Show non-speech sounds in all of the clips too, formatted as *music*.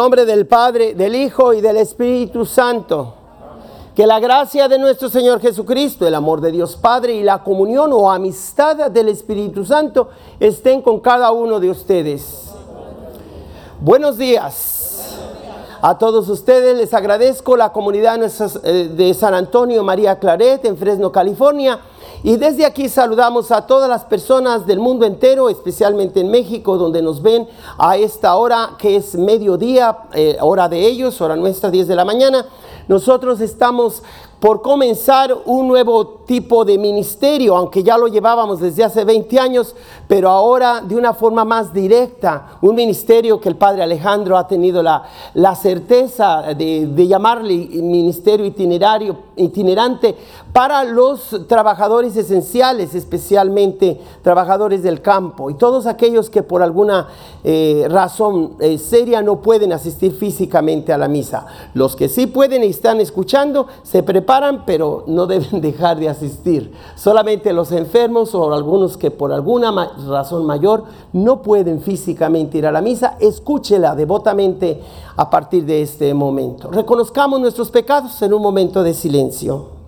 nombre del Padre, del Hijo y del Espíritu Santo. Que la gracia de nuestro Señor Jesucristo, el amor de Dios Padre y la comunión o amistad del Espíritu Santo estén con cada uno de ustedes. Buenos días. A todos ustedes les agradezco la comunidad de San Antonio María Claret en Fresno, California y desde aquí saludamos a todas las personas del mundo entero, especialmente en México, donde nos ven a esta hora que es mediodía, eh, hora de ellos, hora nuestra, 10 de la mañana. Nosotros estamos por comenzar un nuevo tipo de ministerio, aunque ya lo llevábamos desde hace 20 años, pero ahora de una forma más directa, un ministerio que el Padre Alejandro ha tenido la, certeza de, de, llamarle ministerio itinerario, itinerante para los trabajadores esenciales, especialmente trabajadores del campo y todos aquellos que por alguna eh, razón eh, seria no pueden asistir físicamente a la misa. Los que sí pueden y están escuchando, se preparan pero no *laughs* deben dejar de asistir. Solamente los enfermos o algunos que por alguna razón mayor no pueden físicamente ir a la misa, escúchela devotamente a partir de este momento. Reconozcamos nuestros pecados en un momento de silencio.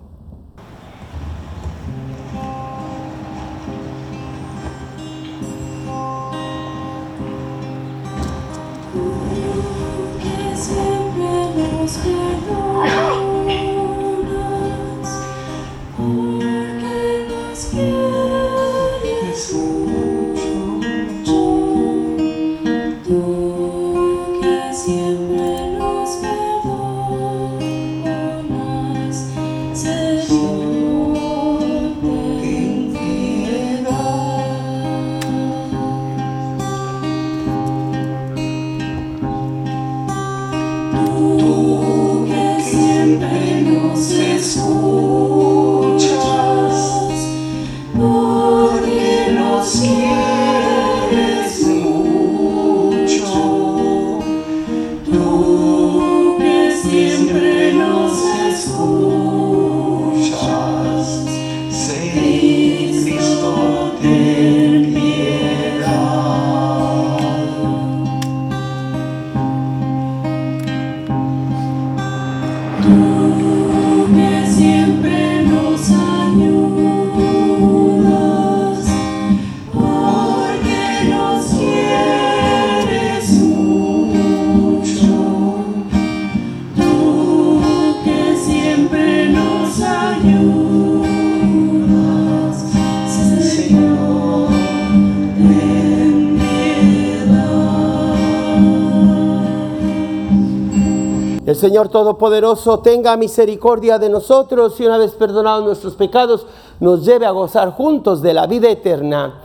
Señor Todopoderoso tenga misericordia de nosotros y una vez perdonados nuestros pecados, nos lleve a gozar juntos de la vida eterna.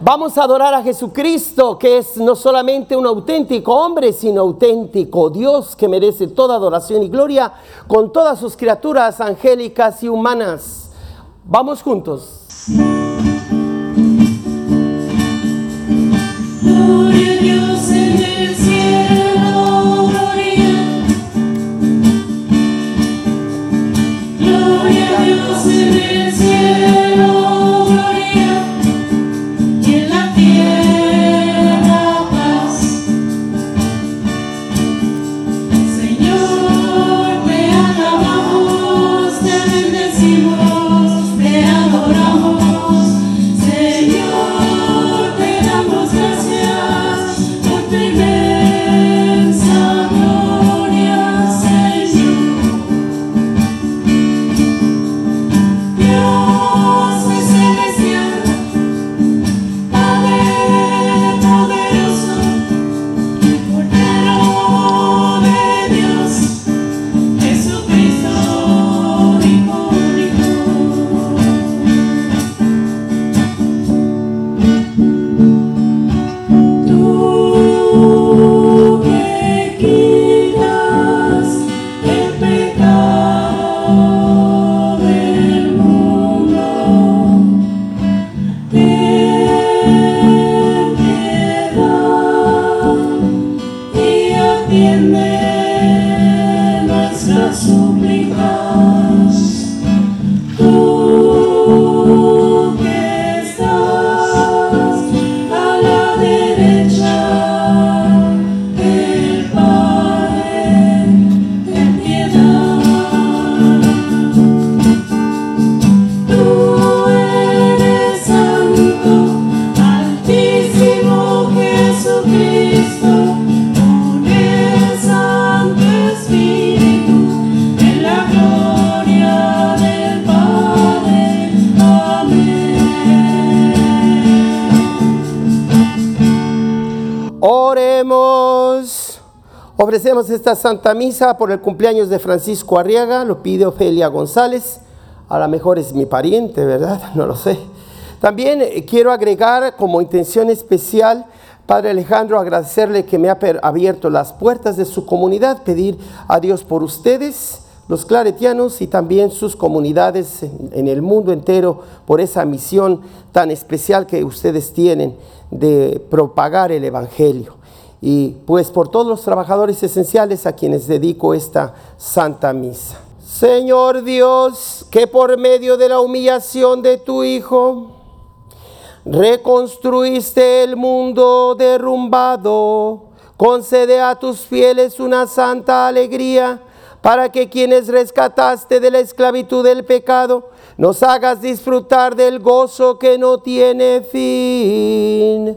Vamos a adorar a Jesucristo, que es no solamente un auténtico hombre, sino auténtico Dios que merece toda adoración y gloria con todas sus criaturas angélicas y humanas. Vamos juntos. Ofrecemos esta Santa Misa por el cumpleaños de Francisco Arriaga, lo pide Ofelia González, a lo mejor es mi pariente, ¿verdad? *laughs* No lo sé. También eh, quiero agregar como intención especial, Padre Alejandro, agradecerle que me ha abierto las puertas de su comunidad, pedir a Dios por ustedes, los claretianos y también sus comunidades en el mundo entero, por esa misión tan especial que ustedes tienen de propagar el Evangelio y pues por todos los trabajadores esenciales a quienes dedico esta Santa Misa. Señor Dios, que por medio de la humillación de tu Hijo, reconstruiste el mundo derrumbado, concede a tus fieles una santa alegría, para que quienes rescataste de la esclavitud del pecado, nos hagas disfrutar del gozo que no tiene fin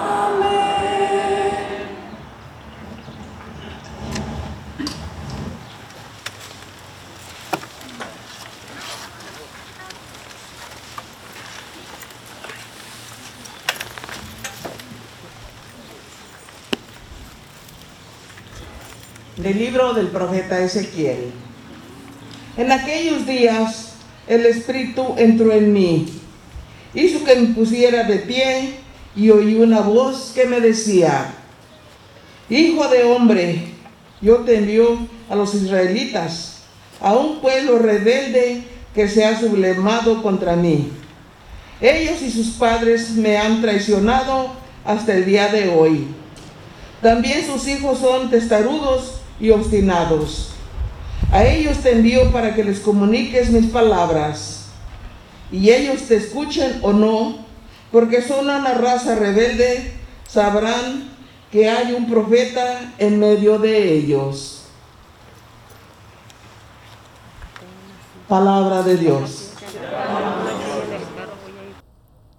Del libro del profeta Ezequiel. En aquellos días el Espíritu entró en mí, hizo que me pusiera de pie y oí una voz que me decía, Hijo de hombre, yo te envío a los israelitas, a un pueblo rebelde que se ha sublemado contra mí. Ellos y sus padres me han traicionado hasta el día de hoy. También sus hijos son testarudos y obstinados. A ellos te envío para que les comuniques mis palabras. Y ellos te escuchen o no, porque son una raza rebelde, sabrán que hay un profeta en medio de ellos. Palabra de Dios.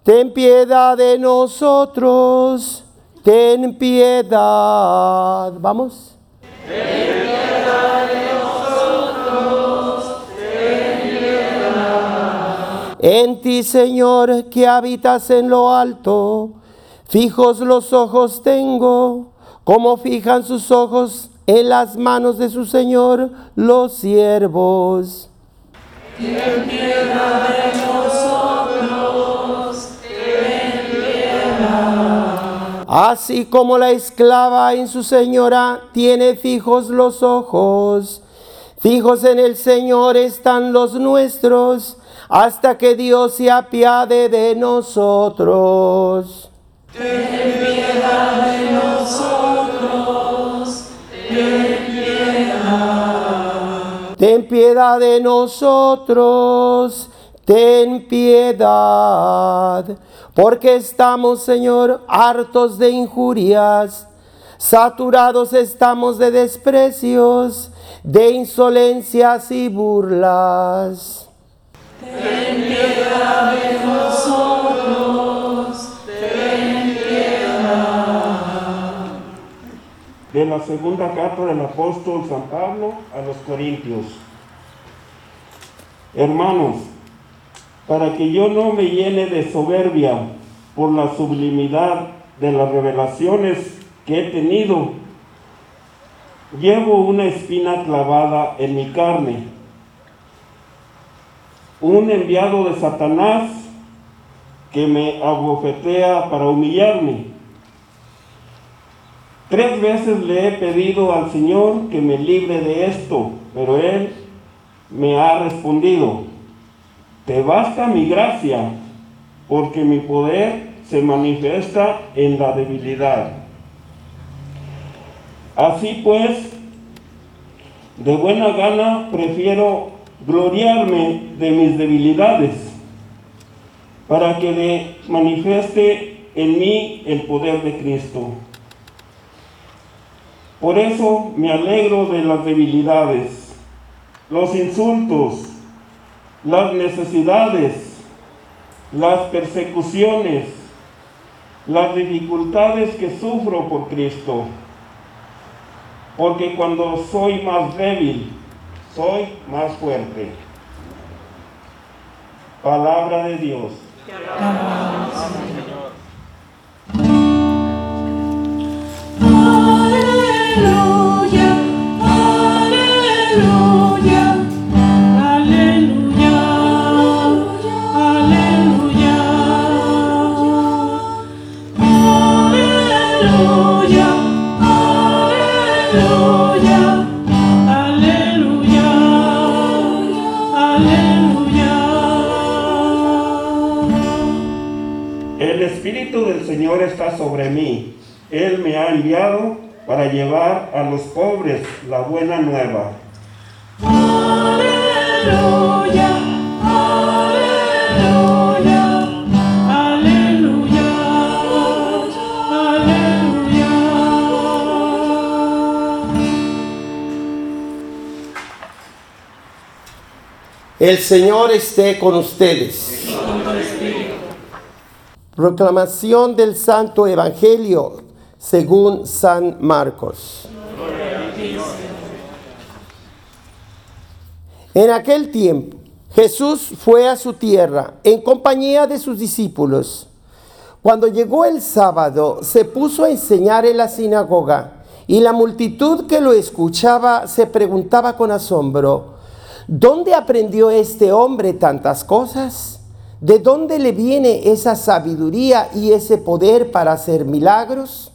Ten piedad de nosotros, ten piedad. Vamos. En ti, Señor, que habitas en lo alto, fijos los ojos tengo, como fijan sus ojos en las manos de su Señor los siervos. Piedad de nosotros, Así como la esclava en su señora tiene fijos los ojos, fijos en el Señor están los nuestros hasta que Dios se apiade de nosotros. Ten piedad de nosotros, ten piedad. Ten piedad de nosotros, ten piedad, porque estamos, Señor, hartos de injurias, saturados estamos de desprecios, de insolencias y burlas. Ten piedad de nosotros, ten piedad. De la segunda carta del apóstol San Pablo a los Corintios. Hermanos, para que yo no me llene de soberbia por la sublimidad de las revelaciones que he tenido, llevo una espina clavada en mi carne. Un enviado de Satanás que me abofetea para humillarme. Tres veces le he pedido al Señor que me libre de esto, pero Él me ha respondido, te basta mi gracia, porque mi poder se manifiesta en la debilidad. Así pues, de buena gana prefiero gloriarme de mis debilidades, para que le manifieste en mí el poder de Cristo. Por eso me alegro de las debilidades, los insultos, las necesidades, las persecuciones, las dificultades que sufro por Cristo. Porque cuando soy más débil, soy más fuerte. Palabra de Dios. Señor está sobre mí. Él me ha enviado para llevar a los pobres la buena nueva. Aleluya, aleluya, aleluya, aleluya. El Señor esté con ustedes. Proclamación del Santo Evangelio según San Marcos. En aquel tiempo, Jesús fue a su tierra en compañía de sus discípulos. Cuando llegó el sábado, se puso a enseñar en la sinagoga y la multitud que lo escuchaba se preguntaba con asombro, ¿dónde aprendió este hombre tantas cosas? ¿De dónde le viene esa sabiduría y ese poder para hacer milagros?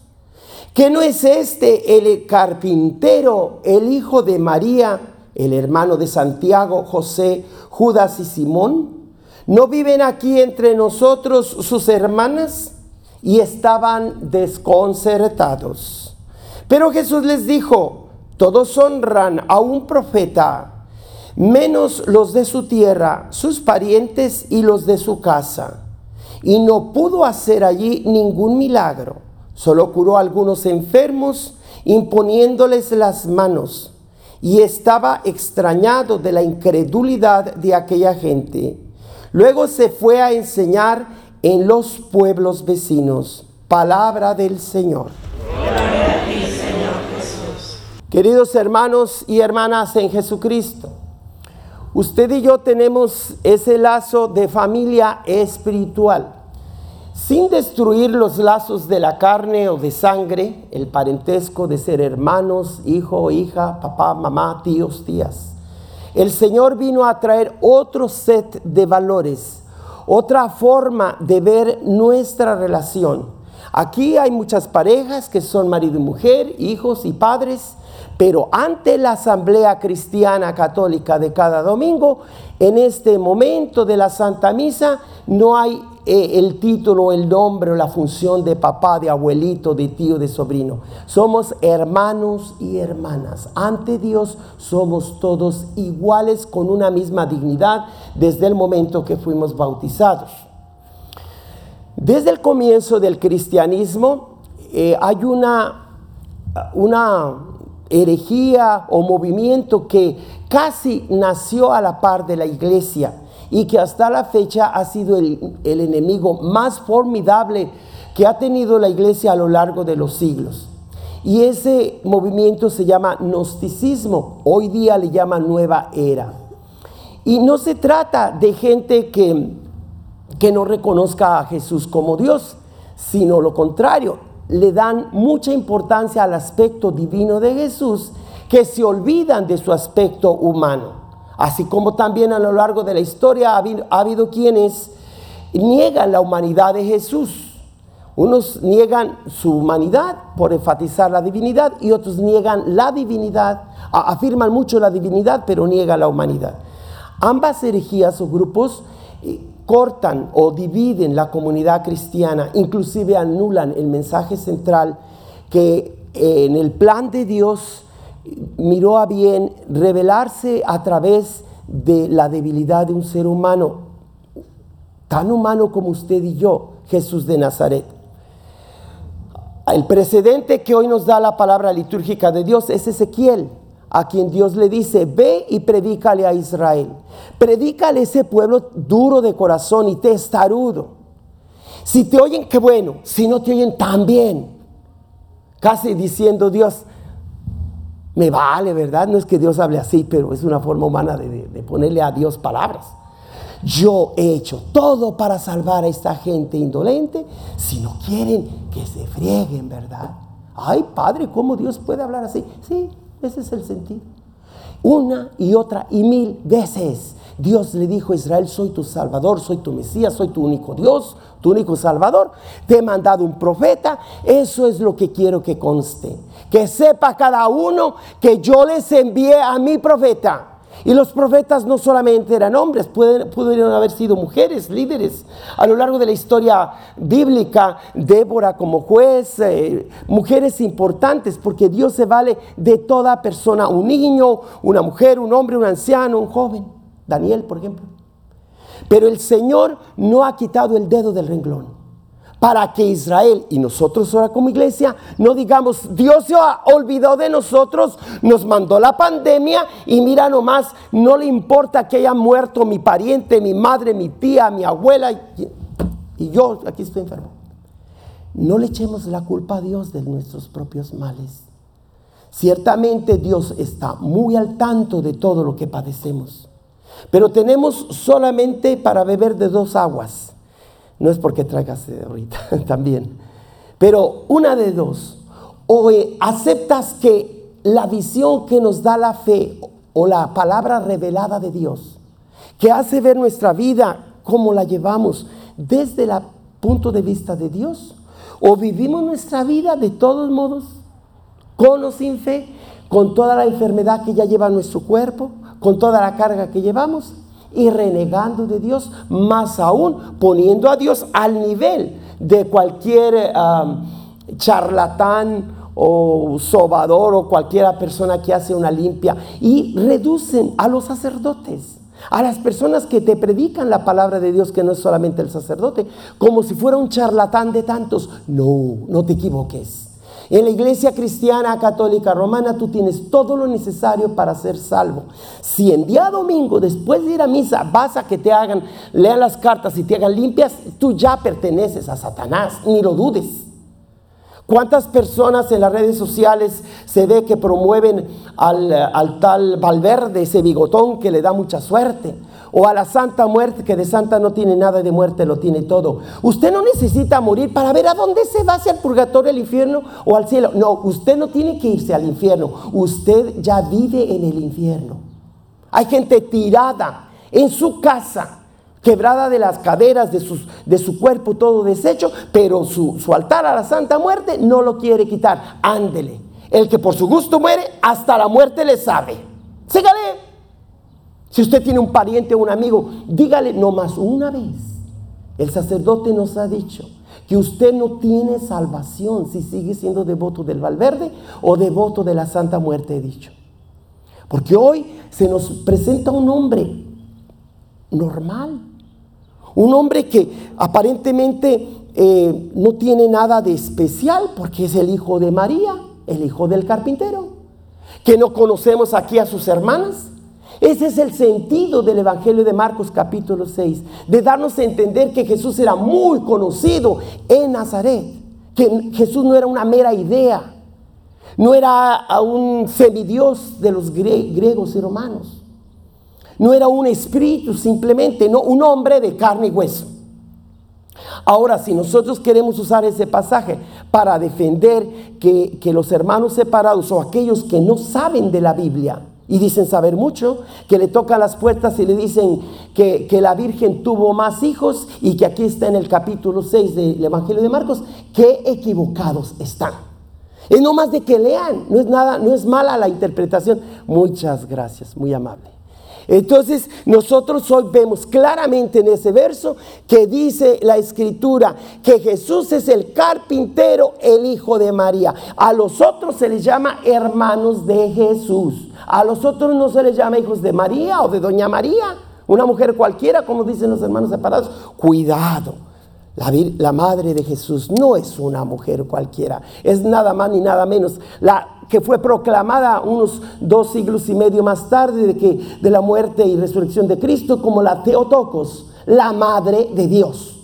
¿Que no es este el carpintero, el hijo de María, el hermano de Santiago, José, Judas y Simón? ¿No viven aquí entre nosotros sus hermanas? Y estaban desconcertados. Pero Jesús les dijo, todos honran a un profeta, menos los de su tierra, sus parientes y los de su casa. Y no pudo hacer allí ningún milagro, solo curó a algunos enfermos imponiéndoles las manos. Y estaba extrañado de la incredulidad de aquella gente. Luego se fue a enseñar en los pueblos vecinos. Palabra del Señor. Queridos hermanos y hermanas en Jesucristo, usted y yo tenemos ese lazo de familia espiritual. Sin destruir los lazos de la carne o de sangre, el parentesco de ser hermanos, hijo, hija, papá, mamá, tíos, tías. El Señor vino a traer otro set de valores, otra forma de ver nuestra relación. Aquí hay muchas parejas que son marido y mujer, hijos y padres, pero ante la asamblea cristiana católica de cada domingo, en este momento de la Santa Misa, no hay eh, el título, el nombre o la función de papá, de abuelito, de tío, de sobrino. Somos hermanos y hermanas. Ante Dios somos todos iguales con una misma dignidad desde el momento que fuimos bautizados. Desde el comienzo del cristianismo eh, hay una, una herejía o movimiento que casi nació a la par de la iglesia y que hasta la fecha ha sido el, el, enemigo más formidable que ha tenido la iglesia a lo largo de los siglos. Y ese movimiento se llama gnosticismo, hoy día le llama nueva era. Y no se trata de gente que, que no reconozca a Jesús como Dios, sino lo contrario, le dan mucha importancia al aspecto divino de Jesús que se olvidan de su aspecto humano. Así como también a lo largo de la historia ha habido, ha habido, quienes niegan la humanidad de Jesús. Unos niegan su humanidad por enfatizar la divinidad y otros niegan la divinidad, afirman mucho la divinidad pero niegan la humanidad. Ambas herejías o grupos cortan o dividen la comunidad cristiana, inclusive anulan el mensaje central que en el plan de Dios miró a bien revelarse a través de la debilidad de un ser humano, tan humano como usted y yo, Jesús de Nazaret. El precedente que hoy nos da la palabra litúrgica de Dios es Ezequiel, a quien Dios le dice, ve y predícale a Israel. Predícale a ese pueblo duro de corazón y testarudo. Si te oyen, qué bueno. Si no te oyen, también. Casi diciendo Dios, Me vale, ¿verdad? No es que Dios hable así, pero es una forma humana de, ponerle a Dios palabras. Yo he hecho todo para salvar a esta gente indolente. Si no quieren, que se frieguen, ¿verdad? Ay, Padre, ¿cómo Dios puede hablar así? Sí, ese es el sentido. Una y otra y mil veces Dios le dijo a Israel, soy tu Salvador, soy tu Mesías, soy tu único Dios, tu único Salvador. Te he mandado un profeta. Eso es lo que quiero que conste. Que sepa cada uno que yo les envié a mi profeta. Y los profetas no solamente eran hombres, pueden- pudieron haber sido mujeres, líderes. A lo largo de la historia bíblica, Débora como juez, eh, mujeres importantes, porque Dios se vale de toda persona, un niño, una mujer, un hombre, un anciano, un joven. Daniel, por ejemplo. Pero el Señor no ha quitado el dedo del renglón para que Israel y nosotros ahora como iglesia no digamos, Dios se ha olvidado de nosotros, nos mandó la pandemia y mira nomás, no le importa que haya muerto mi pariente, mi madre, mi tía, mi abuela y, y yo aquí estoy enfermo. No le echemos la culpa a Dios de nuestros propios males. Ciertamente Dios está muy al tanto de todo lo que padecemos, pero tenemos solamente para beber de dos aguas. No es porque traigas ahorita, *laughs* también. Pero una de dos. O eh, aceptas que la visión que nos da la fe o la palabra revelada de Dios, que hace ver nuestra vida como la llevamos desde el punto de vista de Dios, o vivimos nuestra vida de todos modos, con o sin fe, con toda la enfermedad que ya lleva nuestro cuerpo, con toda la carga que llevamos y renegando de Dios, más aún poniendo a Dios al nivel de cualquier charlatán o sobador o cualquiera persona que hace una limpia y reducen a los sacerdotes. A las personas que te predican la palabra de Dios, que no es solamente el sacerdote, como si fuera un charlatán de tantos. No, no te equivoques. En la iglesia cristiana católica romana tú tienes todo lo necesario para ser salvo. Si en día domingo, después de ir a misa, vas a que te hagan, lean las cartas y te hagan limpias, tú ya perteneces a Satanás, ni lo dudes. ¿Cuántas personas en las redes sociales se ve que promueven al, al, tal Valverde, ese bigotón que le da mucha suerte? O a la Santa Muerte, que de Santa no tiene nada de muerte, lo tiene todo. Usted no necesita morir para ver a dónde se va, si al purgatorio, al infierno o al cielo. No, usted no tiene que irse al infierno. Usted ya vive en el infierno. Hay gente tirada en su casa quebrada de las caderas, de, de su cuerpo todo deshecho, pero su, su, altar a la Santa Muerte no lo quiere quitar. Ándele. El que por su gusto muere, hasta la muerte le sabe. Sígale. Si usted tiene un pariente o un amigo, dígale nomás una vez. El sacerdote nos ha dicho que usted no tiene salvación si sigue siendo devoto del Valverde o devoto de la Santa Muerte, he dicho. Porque hoy se nos presenta un hombre normal. Un hombre que aparentemente eh, no tiene nada de especial porque es el hijo de María, el hijo del carpintero. Que no conocemos aquí a sus hermanas. Ese es el sentido del Evangelio de Marcos capítulo 6, de darnos a entender que Jesús era muy conocido en Nazaret, que Jesús no era una mera idea, no era un semidios de los grie griegos y romanos. No era un espíritu simplemente, no un hombre de carne y hueso. Ahora, si nosotros queremos usar ese pasaje para defender que, que, los hermanos separados o aquellos que no saben de la Biblia y dicen saber mucho, que le tocan las puertas y le dicen que, que la Virgen tuvo más hijos y que aquí está en el capítulo 6 del Evangelio de Marcos, qué equivocados están. Es no más de que lean, no es nada, no es mala la interpretación. Muchas gracias, muy amable. Entonces nosotros hoy vemos claramente en ese verso que dice la escritura que Jesús es el carpintero, el hijo de María. A los otros se les llama hermanos de Jesús. A los otros no se les llama hijos de María o de Doña María. Una mujer cualquiera, como dicen los hermanos separados. Cuidado. La, madre de Jesús no es una mujer cualquiera, es nada más ni nada menos. La que fue proclamada unos dos siglos y medio más tarde de, que, de la muerte y resurrección de Cristo como la Teotocos, la madre de Dios.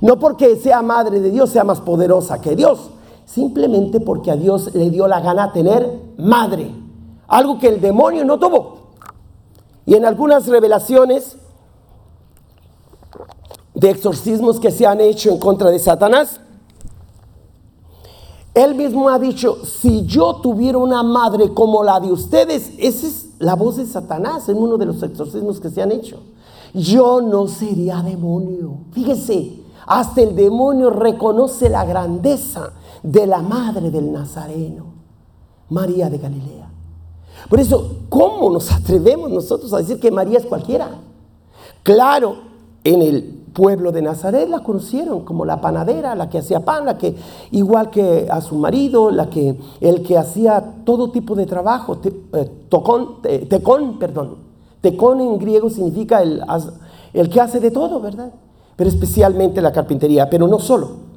No porque sea madre de Dios sea más poderosa que Dios, simplemente porque a Dios le dio la gana tener madre, algo que el demonio no tuvo. Y en algunas revelaciones de exorcismos que se han hecho en contra de Satanás, él mismo ha dicho, si yo tuviera una madre como la de ustedes, esa es la voz de Satanás en uno de los exorcismos que se han hecho. Yo no sería demonio. Fíjese, hasta el demonio reconoce la grandeza de la madre del Nazareno, María de Galilea. Por eso, ¿cómo nos atrevemos nosotros a decir que María es cualquiera? Claro, en el pueblo de Nazaret la conocieron como la panadera, la que hacía pan, la que igual que a su marido, la que el que hacía todo tipo de trabajo, eh, tocón, te, tecón, perdón. Tecón en griego significa el, el que hace de todo, ¿verdad? Pero especialmente la carpintería, pero no solo.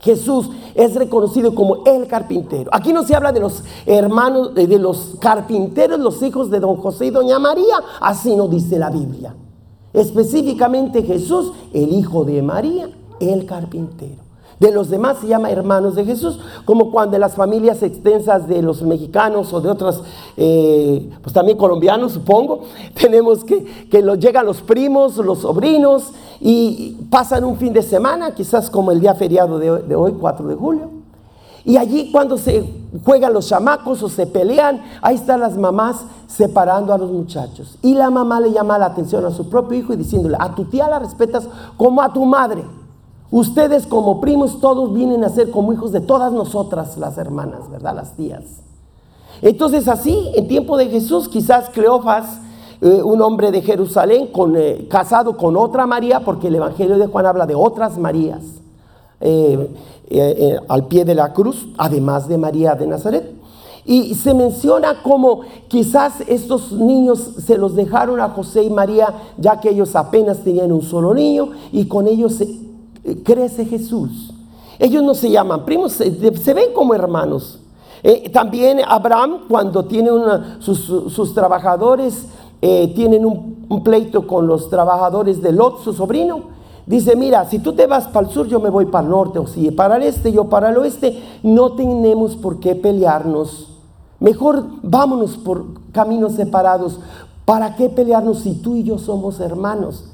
Jesús es reconocido como el carpintero. Aquí no se habla de los hermanos, de los carpinteros, los hijos de don José y doña María, así no dice la Biblia. Específicamente Jesús, el hijo de María, el carpintero. De los demás se llama hermanos de Jesús, como cuando las familias extensas de los mexicanos o de otras, eh, pues también colombianos supongo, *laughs* tenemos que, que llegan los primos, los sobrinos y pasan un fin de semana, quizás como el día feriado de, de hoy, 4 de julio. Y allí cuando se juegan los chamacos o se pelean, ahí están las mamás separando a los muchachos. Y la mamá le llama la atención a su propio hijo y diciéndole, a tu tía la respetas como a tu madre. Ustedes como primos todos vienen a ser como hijos de todas nosotras las hermanas, ¿verdad? Las tías. Entonces así, en tiempo de Jesús, quizás Cleofas, eh, un hombre de Jerusalén, eh, casado con otra María, porque el Evangelio de Juan habla de otras Marías, eh, al pie de la cruz, además de María de Nazaret. Y se menciona como quizás estos niños se los dejaron a José y María, ya que ellos apenas tenían un solo niño, y con ellos se, crece Jesús. Ellos no se llaman primos, se, ven como hermanos. Eh, también Abraham, cuando tiene sus, trabajadores, eh, tienen un, un, pleito con los trabajadores de Lot, su sobrino, dice, mira, si tú te vas para el sur, yo me voy para el norte, o si para el este, yo para el oeste, no tenemos por qué pelearnos. Mejor vámonos por caminos separados. ¿Para qué pelearnos si tú y yo somos hermanos?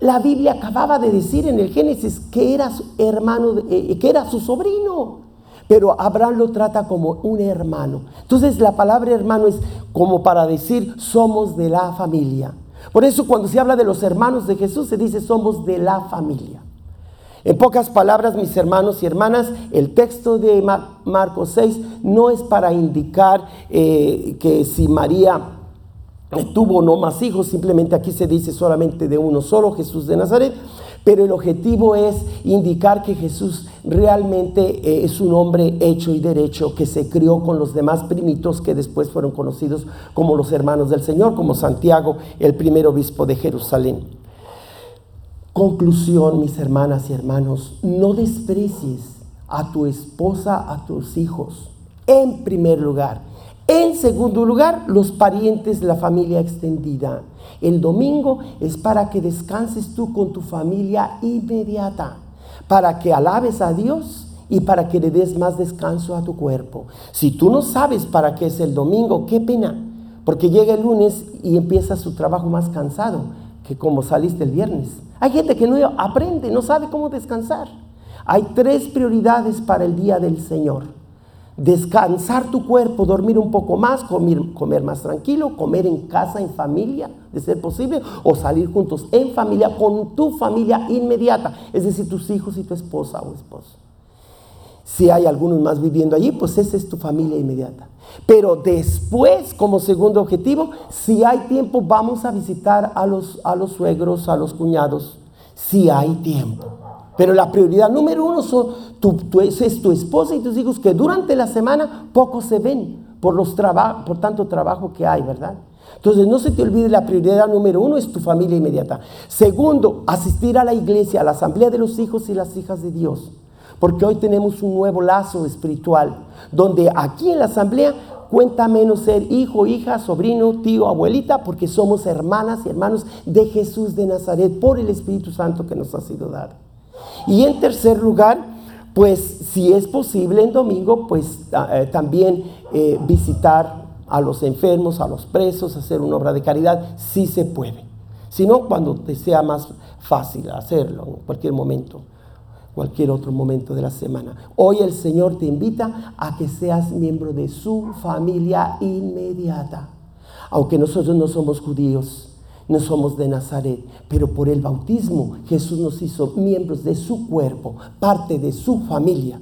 La Biblia acababa de decir en el Génesis que era su hermano, eh, que era su sobrino. Pero Abraham lo trata como un hermano. Entonces la palabra hermano es como para decir somos de la familia. Por eso cuando se habla de los hermanos de Jesús se dice somos de la familia. En pocas palabras, mis hermanos y hermanas, el texto de Marcos 6 no es para indicar eh, que si María tuvo no más hijos, simplemente aquí se dice solamente de uno solo, Jesús de Nazaret, pero el objetivo es indicar que Jesús realmente eh, es un hombre hecho y derecho que se crió con los demás primitos que después fueron conocidos como los hermanos del Señor, como Santiago, el primer obispo de Jerusalén. Conclusión, mis hermanas y hermanos, no desprecies a tu esposa, a tus hijos, en primer lugar en segundo lugar, los parientes, la familia extendida. El domingo es para que descanses tú con tu familia inmediata, para que alabes a Dios y para que le des más descanso a tu cuerpo. Si tú no sabes para qué es el domingo, qué pena, porque llega el lunes y empieza su trabajo más cansado que como saliste el viernes. Hay gente que no aprende, no sabe cómo descansar. Hay tres prioridades para el día del Señor descansar tu cuerpo, dormir un poco más, comer, comer, más tranquilo, comer en casa, en familia, de ser posible, o salir juntos en familia con tu familia inmediata, es decir, tus hijos y tu esposa o esposo. Si hay algunos más viviendo allí, pues esa es tu familia inmediata. Pero después, como segundo objetivo, si hay tiempo, vamos a visitar a los, a los suegros, a los cuñados, si hay tiempo. Pero la prioridad número uno son es tu esposa y tus hijos que durante la semana poco se ven por, los por tanto trabajo que hay, ¿verdad? Entonces no se te olvide la prioridad número uno es tu familia inmediata. Segundo, asistir a la iglesia, a la asamblea de los hijos y las hijas de Dios. Porque hoy tenemos un nuevo lazo espiritual, donde aquí en la asamblea cuenta menos ser hijo, hija, sobrino, tío, abuelita, porque somos hermanas y hermanos de Jesús de Nazaret por el Espíritu Santo que nos ha sido dado. Y en tercer lugar, pues si es posible en domingo, pues eh, también eh, visitar a los enfermos, a los presos, hacer una obra de caridad, si se puede. Si no, cuando te sea más fácil hacerlo, en cualquier momento, cualquier otro momento de la semana. Hoy el Señor te invita a que seas miembro de su familia inmediata. Aunque nosotros no somos judíos, no somos de Nazaret, pero por el bautismo Jesús nos hizo miembros de su cuerpo, parte de su familia.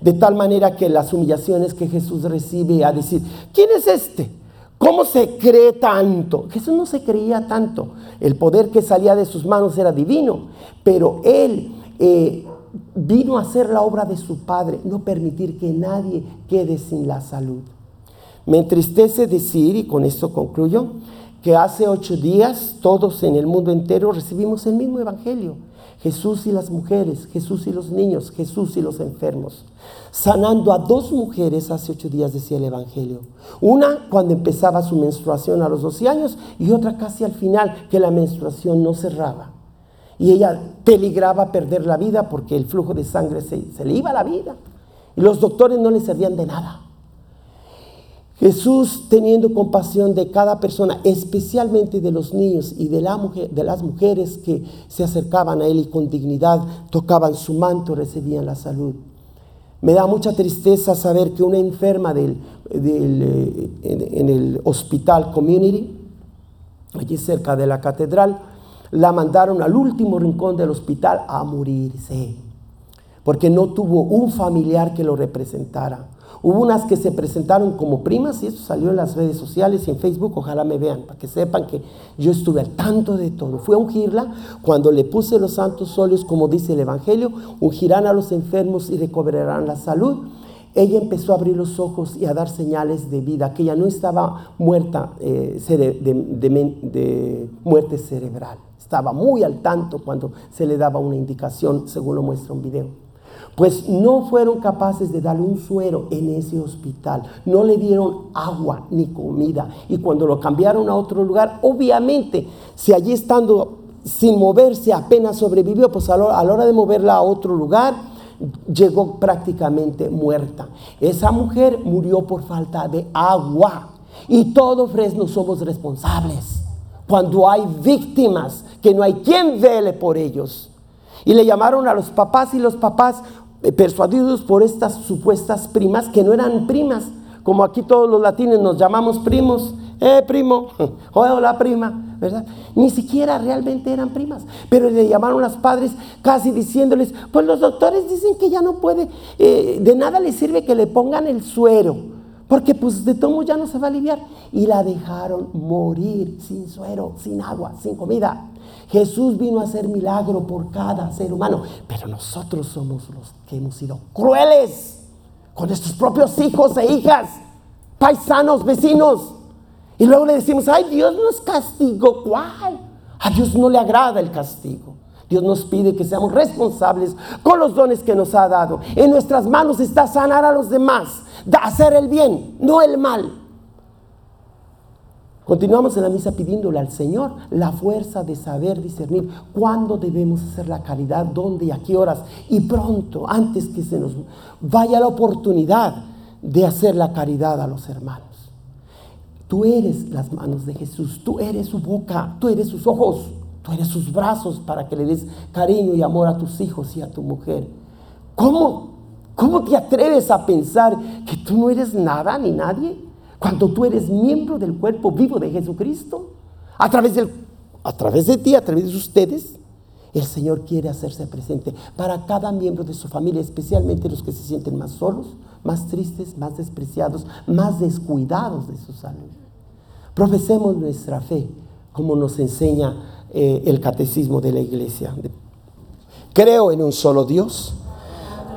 De tal manera que las humillaciones que Jesús recibe a decir, ¿quién es este? ¿Cómo se cree tanto? Jesús no se creía tanto. El poder que salía de sus manos era divino, pero él eh, vino a hacer la obra de su Padre, no permitir que nadie quede sin la salud. Me entristece decir, y con esto concluyo, que hace ocho días todos en el mundo entero recibimos el mismo Evangelio. Jesús y las mujeres, Jesús y los niños, Jesús y los enfermos. Sanando a dos mujeres hace ocho días decía el Evangelio. Una cuando empezaba su menstruación a los 12 años y otra casi al final que la menstruación no cerraba. Y ella peligraba perder la vida porque el flujo de sangre se, se le iba la vida. Y los doctores no le servían de nada. Jesús teniendo compasión de cada persona, especialmente de los niños y de, las mujeres que se acercaban a Él y con dignidad tocaban su manto, recibían la salud. Me da mucha tristeza saber que una enferma del, del, en, en el hospital community, allí cerca de la catedral, la mandaron al último rincón del hospital a morirse, porque no tuvo un familiar que lo representara. Hubo unas que se presentaron como primas y eso salió en las redes sociales y en Facebook, ojalá me vean, para que sepan que yo estuve al tanto de todo. Fui a ungirla cuando le puse los santos óleos, como dice el Evangelio, ungirán a los enfermos y recobrarán la salud. Ella empezó a abrir los ojos y a dar señales de vida, que ella no estaba muerta eh, de, muerte cerebral. Estaba muy al tanto cuando se le daba una indicación, según lo muestra un video pues no fueron capaces de darle un suero en ese hospital, no le dieron agua ni comida. Y cuando lo cambiaron a otro lugar, obviamente, si allí estando sin moverse apenas sobrevivió, pues a la hora de moverla a otro lugar, llegó prácticamente muerta. Esa mujer murió por falta de agua. Y todo Fresno somos responsables. Cuando hay víctimas que no hay quien vele por ellos. Y le llamaron a los papás y los papás persuadidos por estas supuestas primas que no eran primas, como aquí todos los latinos nos llamamos primos, eh primo, *laughs* hola prima, ¿verdad? Ni siquiera realmente eran primas, pero le llamaron los padres casi diciéndoles, pues los doctores dicen que ya no puede, eh, de nada le sirve que le pongan el suero, porque pues de todo ya no se va a aliviar. Y la dejaron morir sin suero, sin agua, sin comida. Jesús vino a hacer milagro por cada ser humano, pero nosotros somos los que hemos sido crueles con nuestros propios hijos e hijas, paisanos, vecinos. Y luego le decimos, ay, Dios nos castigó. ¿Cuál? A Dios no le agrada el castigo. Dios nos pide que seamos responsables con los dones que nos ha dado. En nuestras manos está sanar a los demás, hacer el bien, no el mal. Continuamos en la misa pidiéndole al Señor la fuerza de saber discernir cuándo debemos hacer la caridad, dónde y a qué horas. Y pronto, antes que se nos vaya la oportunidad de hacer la caridad a los hermanos. Tú eres las manos de Jesús, tú eres su boca, tú eres sus ojos, tú eres sus brazos para que le des cariño y amor a tus hijos y a tu mujer. ¿Cómo? ¿Cómo te atreves a pensar que tú no eres nada ni nadie? Cuando tú eres miembro del cuerpo vivo de Jesucristo, a través, del, a través de ti, a través de ustedes, el Señor quiere hacerse presente para cada miembro de su familia, especialmente los que se sienten más solos, más tristes, más despreciados, más descuidados de su salud. Profesemos nuestra fe, como nos enseña eh, el catecismo de la iglesia. Creo en un solo Dios,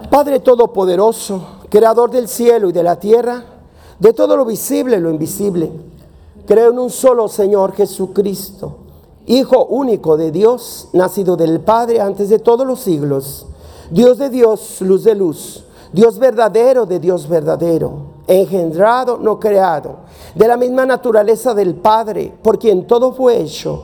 Padre Todopoderoso, Creador del cielo y de la tierra de todo lo visible y lo invisible. Creo en un solo Señor Jesucristo, Hijo único de Dios, nacido del Padre antes de todos los siglos, Dios de Dios, luz de luz, Dios verdadero de Dios verdadero, engendrado, no creado, de la misma naturaleza del Padre, por quien todo fue hecho,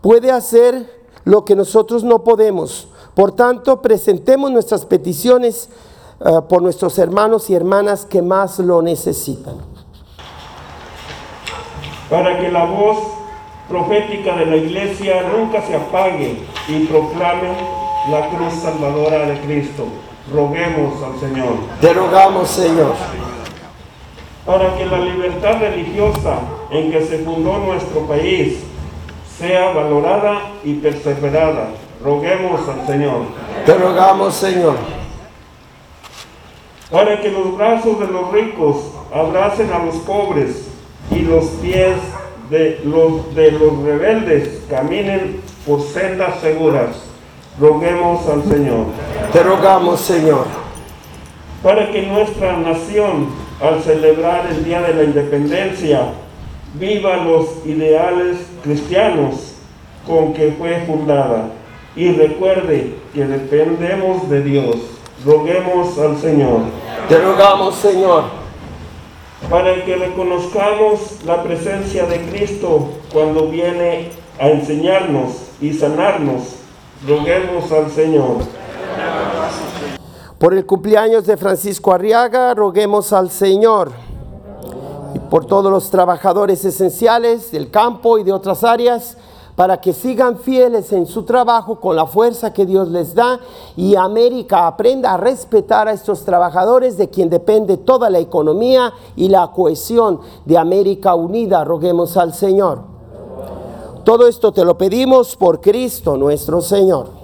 puede hacer lo que nosotros no podemos. Por tanto, presentemos nuestras peticiones eh, por nuestros hermanos y hermanas que más lo necesitan. para que la voz profética de la iglesia nunca se apague y proclame la cruz salvadora de Cristo. Roguemos al Señor. Te rogamos, Señor. Para que la libertad religiosa en que se fundó nuestro país sea valorada y perseverada. Roguemos al Señor. Te rogamos, Señor. Para que los brazos de los ricos abracen a los pobres y los pies de los, de los rebeldes caminen por sendas seguras. Roguemos al Señor. Te rogamos, Señor. Para que nuestra nación, al celebrar el Día de la Independencia, viva los ideales cristianos con que fue fundada y recuerde que dependemos de Dios. Roguemos al Señor. Te rogamos, Señor. para que reconozcamos la presencia de Cristo cuando viene a enseñarnos y sanarnos. Roguemos al Señor. Por el cumpleaños de Francisco Arriaga, roguemos al Señor. Por todos los trabajadores esenciales del campo y de otras áreas, para que sigan fieles en su trabajo con la fuerza que Dios les da y América aprenda a respetar a estos trabajadores de quien depende toda la economía y la cohesión de América Unida. Roguemos al Señor. Todo esto te lo pedimos por Cristo nuestro Señor.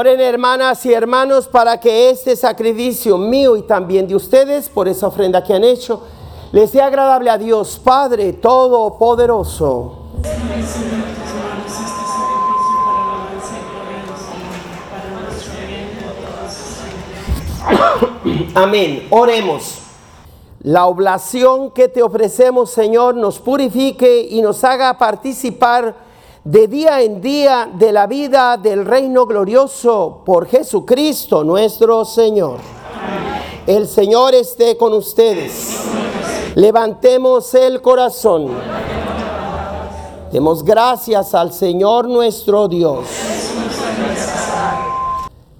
Oren hermanas y hermanos para que este sacrificio mío y también de ustedes por esa ofrenda que han hecho les sea agradable a Dios Padre Todopoderoso. Amén. Oremos. La oblación que te ofrecemos, Señor, nos purifique y nos haga participar de día en día de la vida del reino glorioso por Jesucristo nuestro Señor. El Señor esté con ustedes. Levantemos el corazón. Demos gracias al Señor nuestro Dios.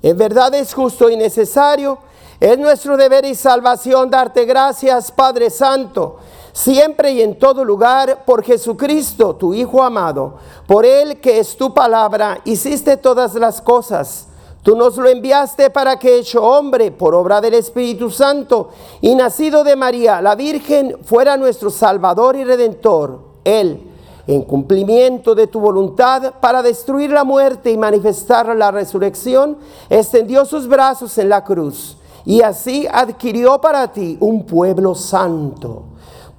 En verdad es justo y necesario, es nuestro deber y salvación darte gracias, Padre Santo, siempre y en todo lugar, por Jesucristo, tu Hijo amado, por Él que es tu palabra, hiciste todas las cosas. Tú nos lo enviaste para que, hecho hombre por obra del Espíritu Santo y nacido de María, la Virgen, fuera nuestro Salvador y Redentor. Él en cumplimiento de tu voluntad para destruir la muerte y manifestar la resurrección, extendió sus brazos en la cruz y así adquirió para ti un pueblo santo.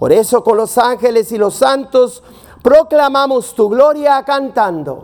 Por eso con los ángeles y los santos proclamamos tu gloria cantando.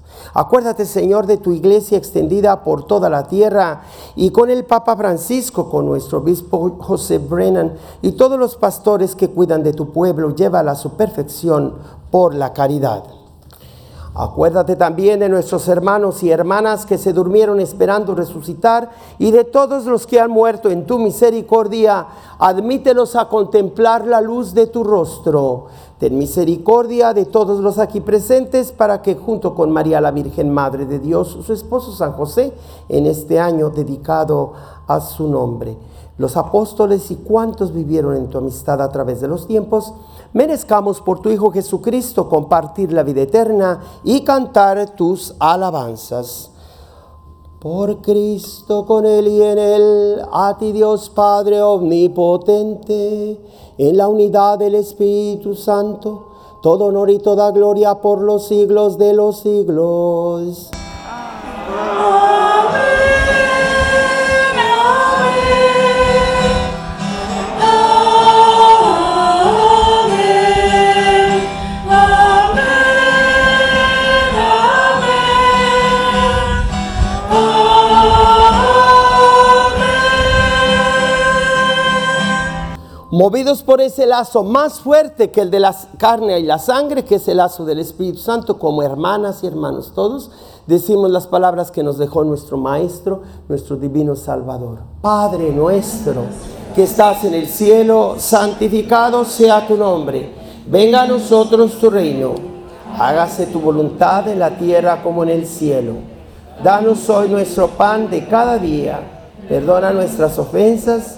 Acuérdate, Señor, de tu iglesia extendida por toda la tierra y con el Papa Francisco, con nuestro obispo José Brennan y todos los pastores que cuidan de tu pueblo, llévala a su perfección por la caridad. Acuérdate también de nuestros hermanos y hermanas que se durmieron esperando resucitar y de todos los que han muerto en tu misericordia. Admítelos a contemplar la luz de tu rostro. Ten misericordia de todos los aquí presentes para que junto con María la Virgen Madre de Dios, su esposo San José, en este año dedicado a su nombre, los apóstoles y cuantos vivieron en tu amistad a través de los tiempos, merezcamos por tu Hijo Jesucristo compartir la vida eterna y cantar tus alabanzas. Por Cristo, con Él y en Él, a ti Dios Padre Omnipotente, en la unidad del Espíritu Santo, todo honor y toda gloria por los siglos de los siglos. Movidos por ese lazo más fuerte que el de la carne y la sangre, que es el lazo del Espíritu Santo, como hermanas y hermanos todos, decimos las palabras que nos dejó nuestro Maestro, nuestro Divino Salvador. Padre nuestro, que estás en el cielo, santificado sea tu nombre. Venga a nosotros tu reino. Hágase tu voluntad en la tierra como en el cielo. Danos hoy nuestro pan de cada día. Perdona nuestras ofensas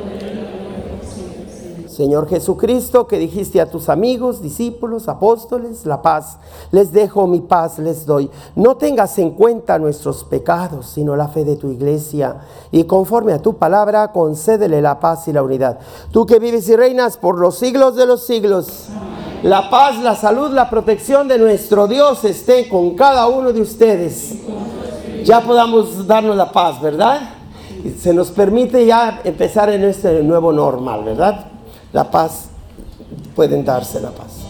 Señor Jesucristo, que dijiste a tus amigos, discípulos, apóstoles, la paz, les dejo mi paz, les doy. No tengas en cuenta nuestros pecados, sino la fe de tu iglesia. Y conforme a tu palabra, concédele la paz y la unidad. Tú que vives y reinas por los siglos de los siglos. La paz, la salud, la protección de nuestro Dios esté con cada uno de ustedes. Ya podamos darnos la paz, ¿verdad? Se nos permite ya empezar en este nuevo normal, ¿verdad? La paz, pueden darse la paz.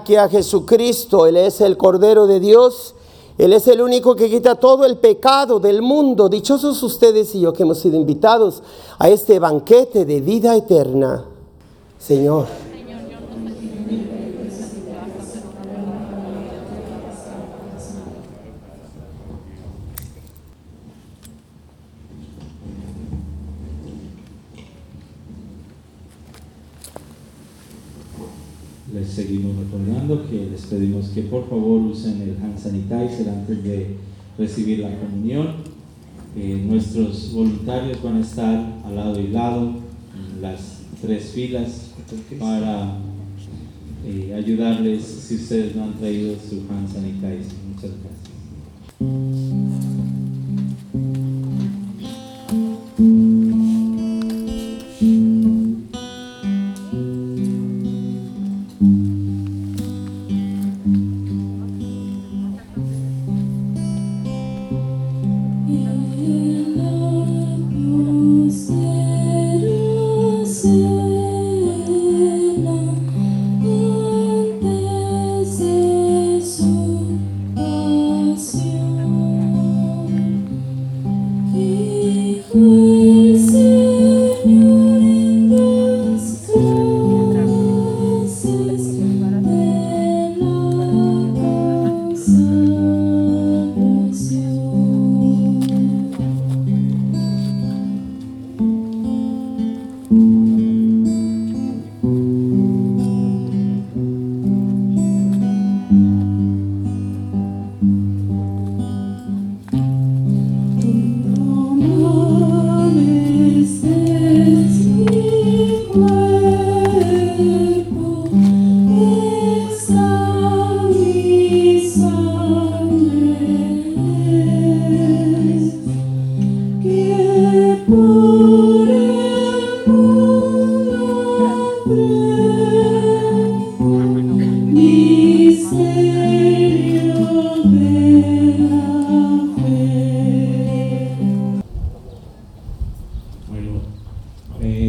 Aquí a Jesucristo, Él es el Cordero de Dios, Él es el único que quita todo el pecado del mundo. Dichosos ustedes y yo que hemos sido invitados a este banquete de vida eterna. Señor, Les seguimos recordando que les pedimos que por favor usen el hand sanitizer antes de recibir la comunión. Eh, nuestros voluntarios van a estar al lado y lado en las tres filas para eh, ayudarles si ustedes no han traído su hand sanitizer. Muchas gracias.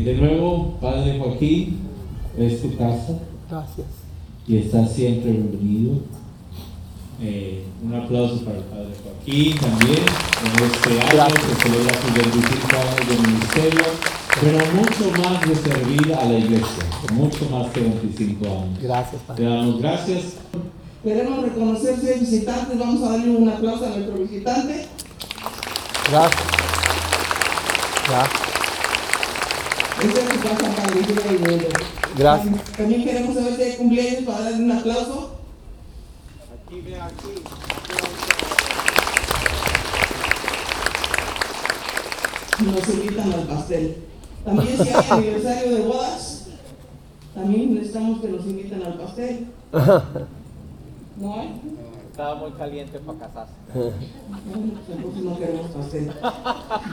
Eh, de nuevo, Padre Joaquín, es tu casa Gracias. y estás siempre bienvenido. Eh, un aplauso para el Padre Joaquín también en este año Gracias. que celebra sus 25 años de ministerio, pero mucho más de servir a la iglesia, mucho más que 25 años. Gracias, Te Padre. damos gracias. Queremos reconocer seis visitantes. Vamos a darle un aplauso a nuestro visitante. Gracias. Gracias. Esta es su casa para dirigir el mundo. Gracias. También queremos saber si hay cumpleaños para darle un aplauso. Nos invitan al pastel. También si hay aniversario de bodas, también necesitamos que nos inviten al pastel. ¿No hay? Estaba muy caliente para casarse. Pues entonces no queremos pastel.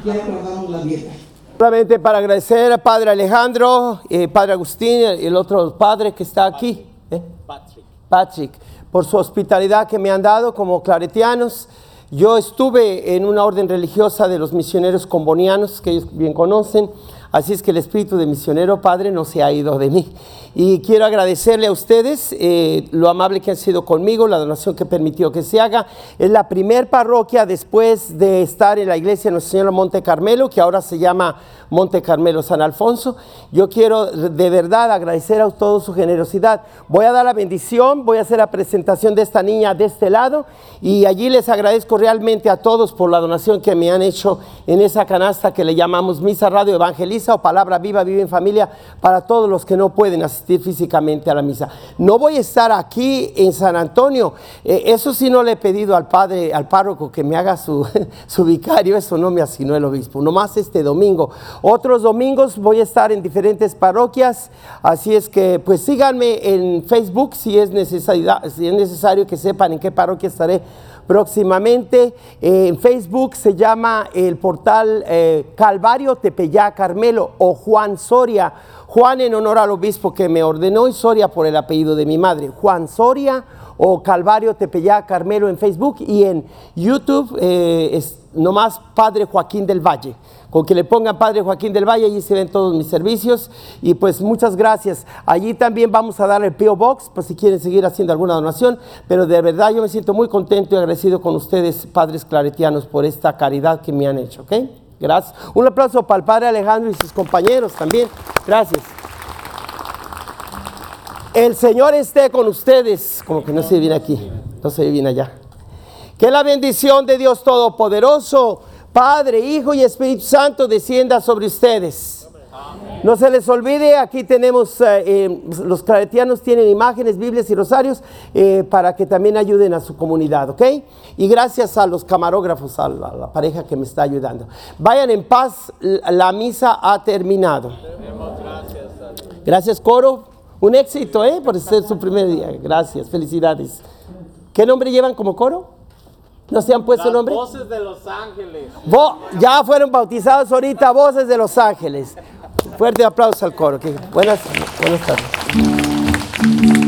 Ya guardamos la dieta. Solamente para agradecer al Padre Alejandro, eh, Padre Agustín y el otro padre que está aquí, ¿eh? Patrick. Patrick, por su hospitalidad que me han dado como claretianos. Yo estuve en una orden religiosa de los misioneros combonianos, que ellos bien conocen, así es que el espíritu de misionero Padre no se ha ido de mí. Y quiero agradecerle a ustedes eh, lo amable que han sido conmigo, la donación que permitió que se haga. Es la primer parroquia después de estar en la iglesia de Nuestra Señora Monte Carmelo, que ahora se llama Monte Carmelo San Alfonso. Yo quiero de verdad agradecer a todos su generosidad. Voy a dar la bendición, voy a hacer la presentación de esta niña de este lado y allí les agradezco realmente a todos por la donación que me han hecho en esa canasta que le llamamos Misa Radio Evangeliza o Palabra Viva, Vive en Familia para todos los que no pueden asistir físicamente a la misa. No voy a estar aquí en San Antonio. Eh, eso sí no le he pedido al padre, al párroco que me haga su, *laughs* su vicario, eso no me asignó el obispo, nomás este domingo. Otros domingos voy a estar en diferentes parroquias, así es que pues síganme en Facebook si es, necesario, si es necesario que sepan en qué parroquia estaré próximamente. Eh, en Facebook se llama el portal eh, Calvario Tepeyá Carmelo o Juan Soria. Juan en honor al obispo que me ordenó y Soria por el apellido de mi madre. Juan Soria o Calvario Tepeyá Carmelo en Facebook y en YouTube eh, es nomás Padre Joaquín del Valle. Con que le pongan Padre Joaquín del Valle, allí se ven todos mis servicios. Y pues muchas gracias. Allí también vamos a dar el P.O. Box, por si quieren seguir haciendo alguna donación. Pero de verdad yo me siento muy contento y agradecido con ustedes, padres claretianos, por esta caridad que me han hecho. ¿ok? Gracias. Un aplauso para el Padre Alejandro y sus compañeros también. Gracias. El Señor esté con ustedes. Como que no se viene aquí, no se viene allá. Que la bendición de Dios Todopoderoso, Padre, Hijo y Espíritu Santo descienda sobre ustedes. No se les olvide, aquí tenemos, eh, eh, los claretianos tienen imágenes, Biblias y rosarios eh, para que también ayuden a su comunidad, ¿ok? Y gracias a los camarógrafos, a la, a la pareja que me está ayudando. Vayan en paz, la misa ha terminado. Gracias, coro. Un éxito, ¿eh? Por ser su primer día. Gracias, felicidades. ¿Qué nombre llevan como coro? ¿No se han puesto Las nombre? voces de Los Ángeles. Ya fueron bautizados ahorita, voces de Los Ángeles. Fuerte aplauso al coro. que buenas, buenas tardes.